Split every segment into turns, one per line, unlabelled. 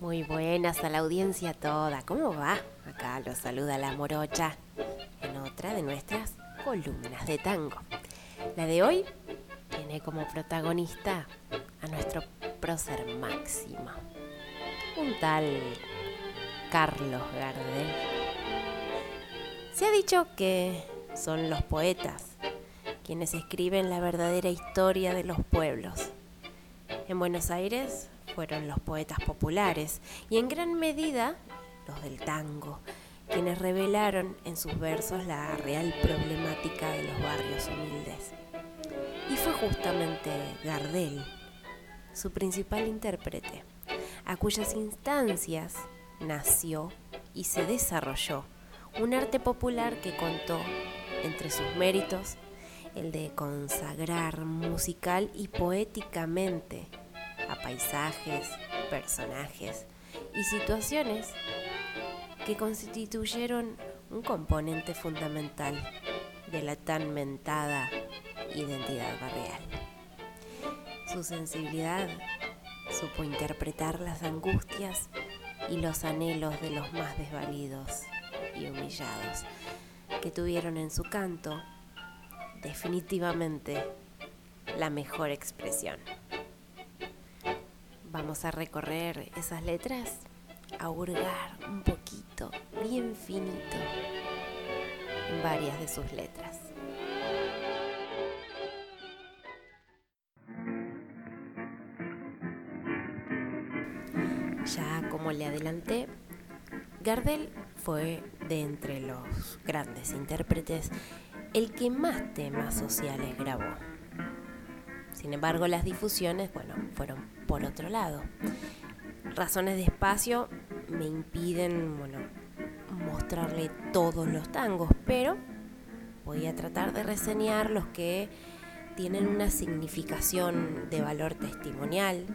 Muy buenas a la audiencia toda. ¿Cómo va? Acá los saluda la morocha en otra de nuestras columnas de tango. La de hoy tiene como protagonista a nuestro prócer máximo, un tal Carlos Gardel. Se ha dicho que son los poetas quienes escriben la verdadera historia de los pueblos. En Buenos Aires fueron los poetas populares y en gran medida los del tango, quienes revelaron en sus versos la real problemática de los barrios humildes. Y fue justamente Gardel, su principal intérprete, a cuyas instancias nació y se desarrolló un arte popular que contó entre sus méritos el de consagrar musical y poéticamente a paisajes, personajes y situaciones que constituyeron un componente fundamental de la tan mentada identidad barrial. Su sensibilidad supo interpretar las angustias y los anhelos de los más desvalidos y humillados, que tuvieron en su canto definitivamente la mejor expresión. Vamos a recorrer esas letras, a hurgar un poquito, bien finito, varias de sus letras. Ya como le adelanté, Gardel fue de entre los grandes intérpretes el que más temas sociales grabó. Sin embargo, las difusiones, bueno, fueron por otro lado. Razones de espacio me impiden, mostrarle todos los tangos, pero voy a tratar de reseñar los que tienen una significación de valor testimonial,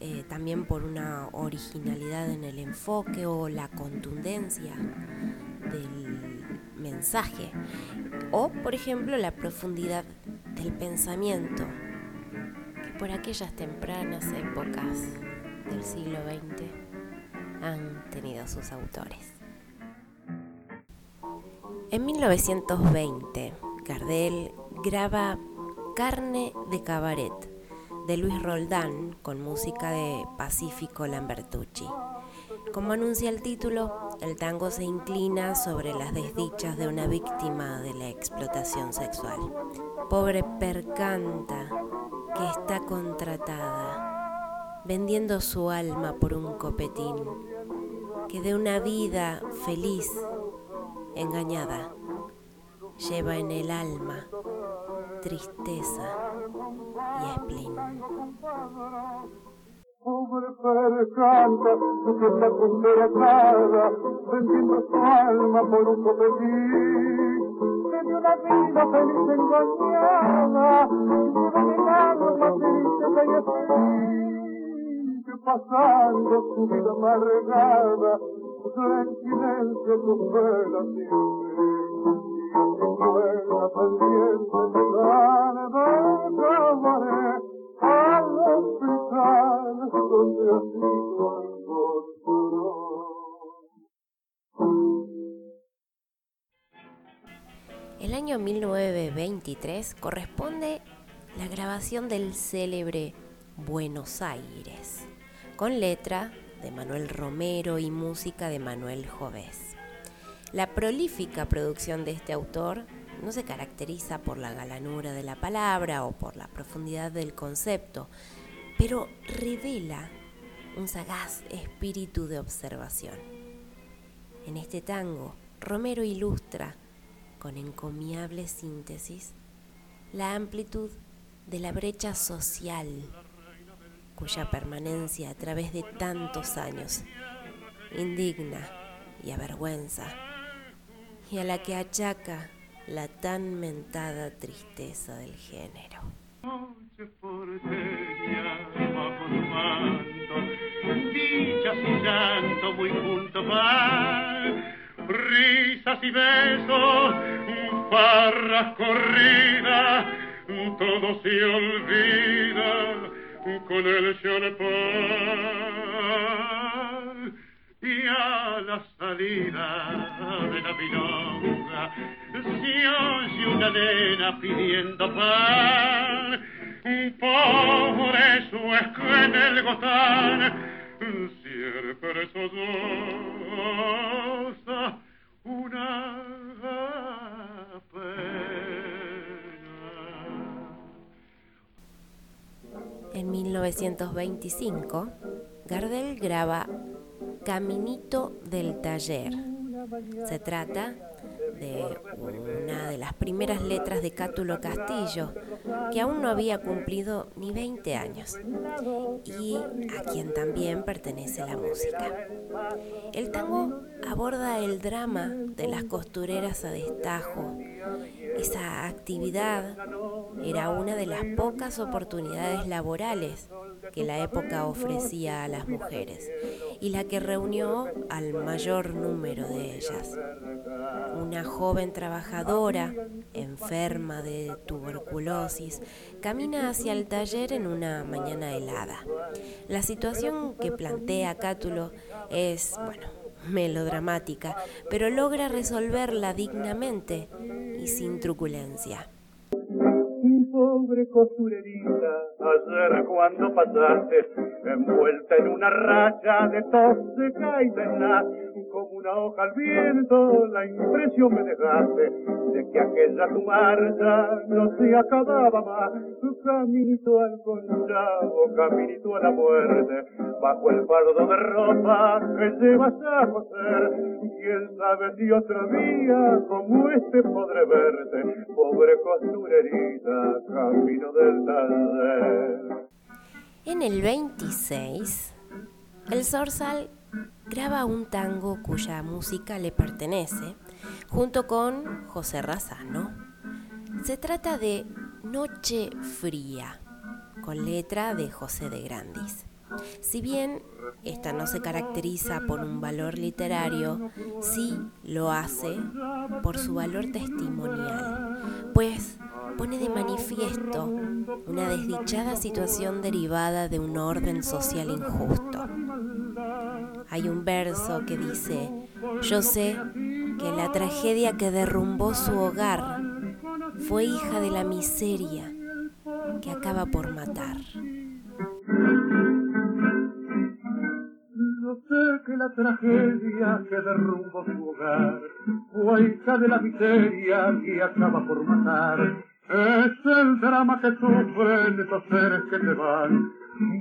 eh, también por una originalidad en el enfoque o la contundencia del mensaje, o por ejemplo la profundidad del pensamiento por aquellas tempranas épocas del siglo XX han tenido sus autores. En 1920, Gardel graba Carne de Cabaret de Luis Roldán con música de Pacífico Lambertucci. Como anuncia el título, el tango se inclina sobre las desdichas de una víctima de la explotación sexual. Pobre percanta que está contratada, vendiendo su alma por un copetín, que de una vida feliz, engañada, lleva en el alma tristeza y spleen.
Pobre percanta que está contratada, vendiendo su alma por un copetín de una vida feliz engañada, ha sido
El año 1923 corresponde la grabación del célebre Buenos Aires, con letra de Manuel Romero y música de Manuel Jovés. La prolífica producción de este autor no se caracteriza por la galanura de la palabra o por la profundidad del concepto, pero revela un sagaz espíritu de observación. En este tango, Romero ilustra con encomiable síntesis la amplitud de la brecha social cuya permanencia a través de tantos años indigna y avergüenza y a la que achaca la tan mentada tristeza del género.
risas y besos, farras corridas, todo se olvida con el champán.
la salida de la milonga se oye una nena pidiendo pan. Por eso es que en el gotán siempre sosa una
En 1925, Gardel graba Caminito del Taller. Se trata de una de las primeras letras de Cátulo Castillo, que aún no había cumplido ni 20 años, y a quien también pertenece la música. El tango aborda el drama de las costureras a destajo. Esa actividad era una de las pocas oportunidades laborales que la época ofrecía a las mujeres y la que reunió al mayor número de ellas. Una joven trabajadora, enferma de tuberculosis, camina hacia el taller en una mañana helada. La situación que plantea Cátulo es, bueno, melodramática, pero logra resolverla dignamente y sin truculencia
pobre costurerita, ayer cuando pasaste, envuelta en una raya de tos seca y tenaz, como una hoja al viento, la impresión me dejaste de que aquella tu marcha no se acababa más. Caminito al conchavo, caminito a la muerte, bajo el fardo de ropa que llevas a coser. Quién sabe si otro día como este podré verte, pobre costurerita, camino del.
En el 26, el Zorzal graba un tango cuya música le pertenece, junto con José Razano. Se trata de Noche Fría, con letra de José de Grandis. Si bien esta no se caracteriza por un valor literario, sí lo hace por su valor testimonial, pues pone de manifiesto una desdichada situación derivada de un orden social injusto. Hay un verso que dice, yo sé que la tragedia que derrumbó su hogar fue hija de la miseria que acaba por matar.
Yo sé que la tragedia que derrumbó su hogar fue hija de la miseria que acaba por matar. Es el drama que sufren estos seres que se van,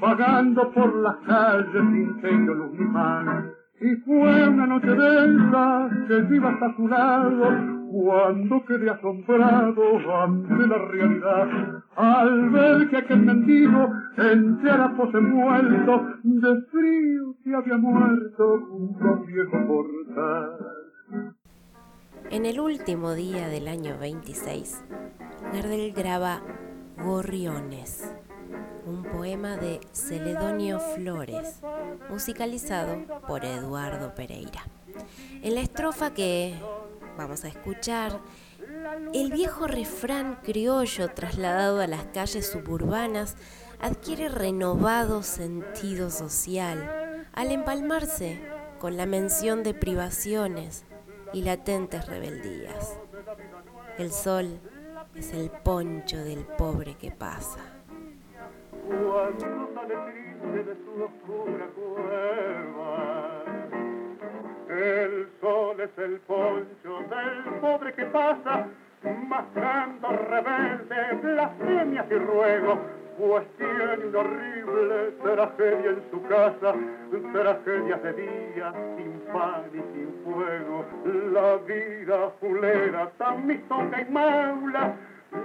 vagando por las calles sin sello luz ni pan. Y fue una noche densa que viva hasta su lado, cuando quedé asombrado ante la realidad, al ver que aquel mendigo entre harapos muerto, de frío se había muerto junto a viejo portal.
En el último día del año 26, Gardel graba Gorriones, un poema de Celedonio Flores, musicalizado por Eduardo Pereira. En la estrofa que vamos a escuchar, el viejo refrán criollo trasladado a las calles suburbanas adquiere renovado sentido social al empalmarse con la mención de privaciones y latentes rebeldías. El sol es el poncho del pobre que pasa.
El sol es el poncho del pobre que pasa, mascando rebelde, blasfemias y ruego, pues tiene una horrible tragedia en su casa, tragedias de día, sin pan y sin la vida fulera, tan mistonga y maula,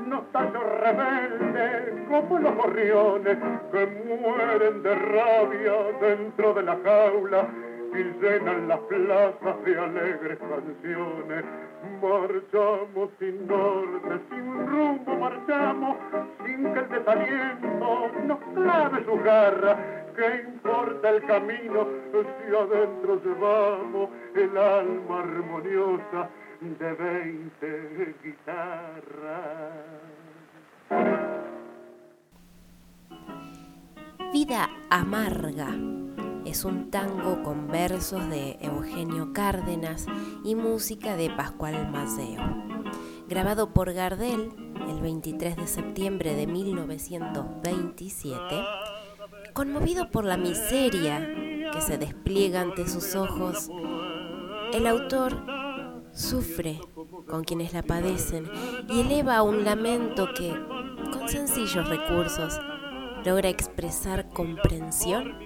no tallo rebelde como los gorriones que mueren de rabia dentro de la jaula y llenan las plazas de alegres canciones. Marchamos sin norte, sin rumbo marchamos, sin que el desaliento nos clave su garra. ¿Qué importa el camino si adentro llevamos el alma armoniosa de veinte guitarras?
Vida amarga es un tango con versos de Eugenio Cárdenas y música de Pascual Maceo. Grabado por Gardel el 23 de septiembre de 1927, conmovido por la miseria que se despliega ante sus ojos, el autor sufre con quienes la padecen y eleva un lamento que, con sencillos recursos, logra expresar comprensión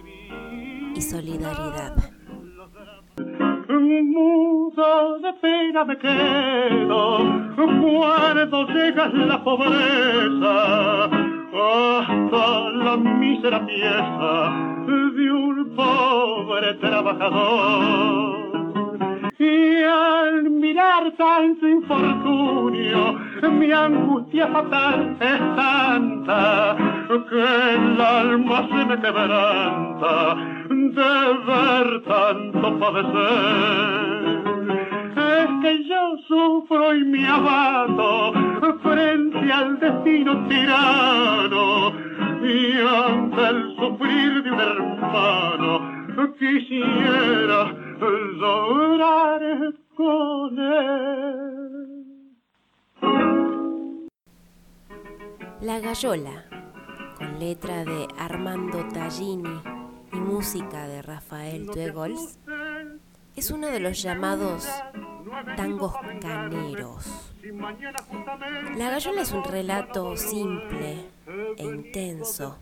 y solidaridad.
Mudo de pena me quedo cuando llega la pobreza hasta la mísera pieza de un pobre trabajador y al mirar tanto infortunio, mi angustia fatal es tanta que el alma se me quebranta de ver tanto padecer. Es que yo sufro y me abato frente al destino tirano quisiera llorar con él.
La Gallola, con letra de Armando Tallini y música de Rafael Tuegols, es uno de los llamados tangos caneros. La Gallola es un relato simple e intenso,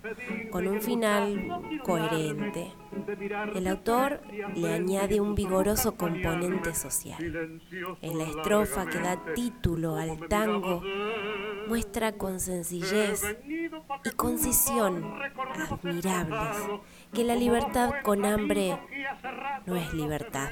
con un final coherente. El autor le añade un vigoroso componente social. En la estrofa que da título al tango, muestra con sencillez y concisión admirables que la libertad con hambre no es libertad.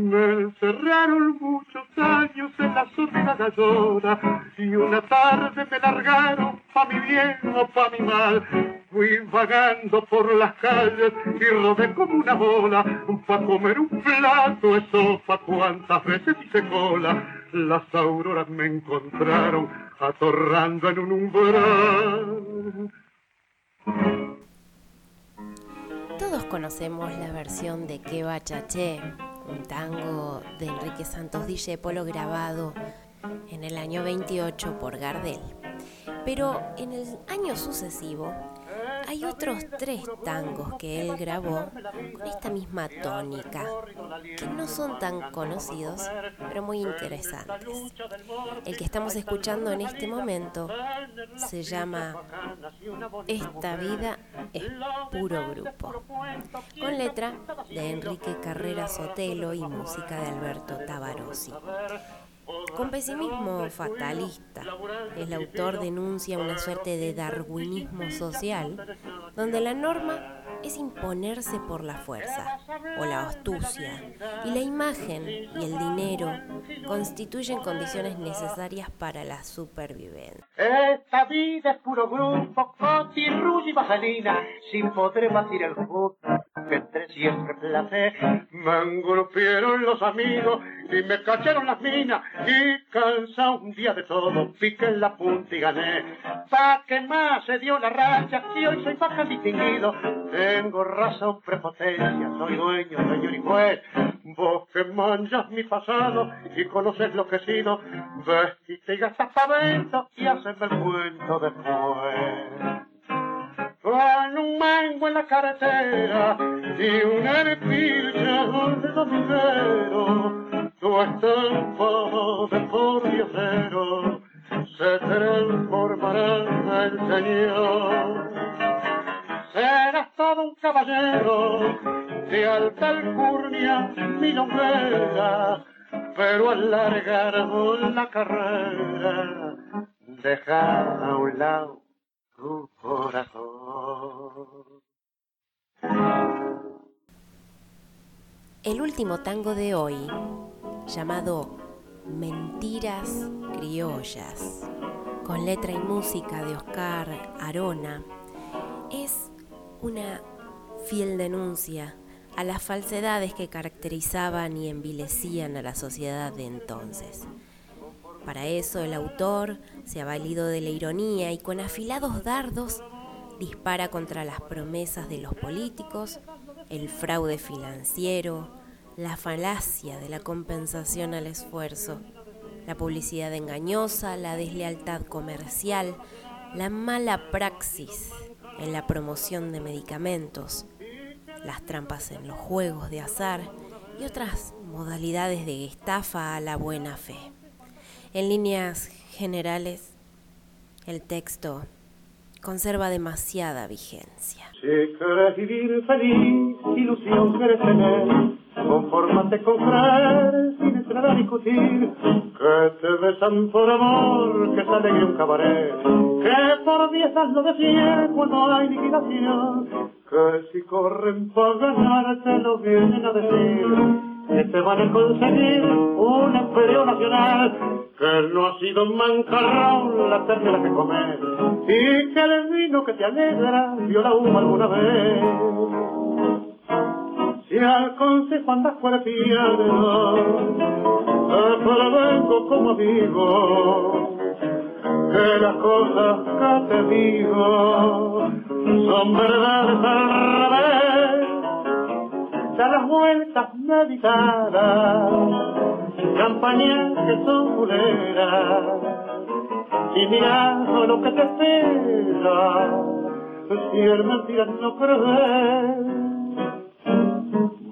Me encerraron muchos años en la soledad gallona y una tarde me largaron pa' mi bien o pa' mi mal. Fui vagando por las calles y rodé como una bola pa' comer un plato de sopa cuantas veces hice cola. Las auroras me encontraron atorrando en un umbral.
Todos conocemos la versión de Que Chaché, un tango de Enrique Santos Discépolo grabado en el año 28 por Gardel. Pero en el año sucesivo hay otros tres tangos que él grabó con esta misma tónica, que no son tan conocidos, pero muy interesantes. El que estamos escuchando en este momento se llama Esta vida es puro grupo, con letra de Enrique Carrera Sotelo y música de Alberto Tabarossi. Con pesimismo fatalista, el autor denuncia una suerte de darwinismo social, donde la norma es imponerse por la fuerza o la astucia, y la imagen y el dinero constituyen condiciones necesarias para la supervivencia.
Esta vida es puro grupo, sin poder batir el entre siempre placer. Me engrupieron los amigos y me cacharon las minas, y cansado un día de todo, piqué en la punta y gané. Pa' que más se dio la racha, y hoy soy baja distinguido, tengo razón prepotencia, soy dueño, señor y juez. Vos que manchas mi pasado y conoces lo que he sido, vestite y gastas dentro y haceme el cuento después. Con un mango en la carretera y una arpilla de dominguero, tu estampa de por diosero se transformará en señor serás todo un caballero de alta alcurnia milonguera, pero al largar la carrera, deja a un lado tu corazón.
El último tango de hoy, llamado Mentiras Criollas, con letra y música de Oscar Arona, es una fiel denuncia a las falsedades que caracterizaban y envilecían a la sociedad de entonces. Para eso el autor se ha valido de la ironía y con afilados dardos dispara contra las promesas de los políticos el fraude financiero, la falacia de la compensación al esfuerzo, la publicidad engañosa, la deslealtad comercial, la mala praxis en la promoción de medicamentos, las trampas en los juegos de azar y otras modalidades de estafa a la buena fe. En líneas generales, el texto conserva demasiada vigencia.
Si quieres vivir feliz, ilusión quieres tener, conformate con creer sin entrar a discutir, que te besan por amor, que sale en un cabaret, que por diez lo de cien cuando hay liquidación, que si corren para ganar te lo vienen a decir. Que te van a conseguir un imperio nacional, que no ha sido mancarrón la tercera que comer, y que el vino que te alegra vio la uva alguna vez. Si al consejo andas cuerpiano, pero vengo como amigo, que las cosas que te digo son verdades al revés da las vueltas meditadas, campañas que son culeras, y mira lo que te espera, si el mentira no crees.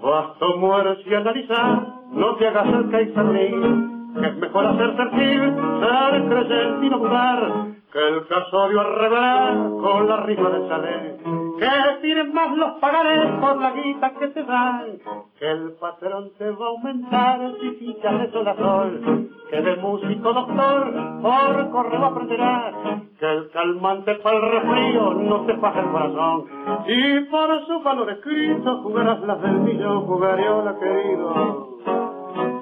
Basta mueres y analizar, no te hagas el que es mejor hacer sentir, ser creyente y no que el casorio al revelar con la rima de chalet, que tienen más los pagarés por la guita que te dan, que el patrón te va a aumentar si fichas de sol a sol, que de músico doctor por correo aprenderás, que el calmante para el resfrío no te faja el corazón, y por su valor escrito jugarás las del millón, querido.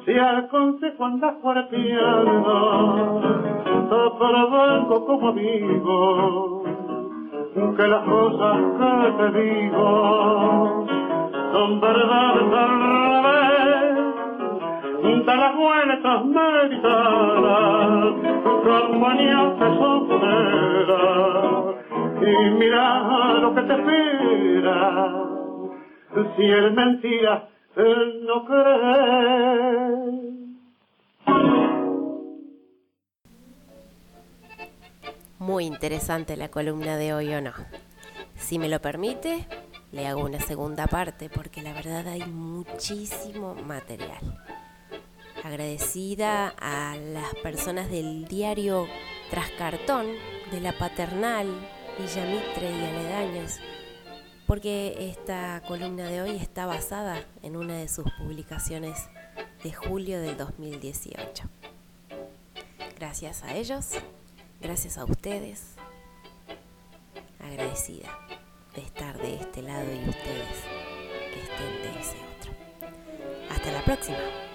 Si al consejo andas piano, para algo como amigo, que las cosas que te digo son verdades al revés, de las vueltas meditadas, con manías que son y mira lo que te espera, si es mentira, no
Muy interesante la columna de hoy o no. Si me lo permite, le hago una segunda parte porque la verdad hay muchísimo material. Agradecida a las personas del diario Trascartón, de la Paternal, Villa Mitre y aledaños porque esta columna de hoy está basada en una de sus publicaciones de julio del 2018. Gracias a ellos, gracias a ustedes, agradecida de estar de este lado y ustedes que estén de ese otro. Hasta la próxima.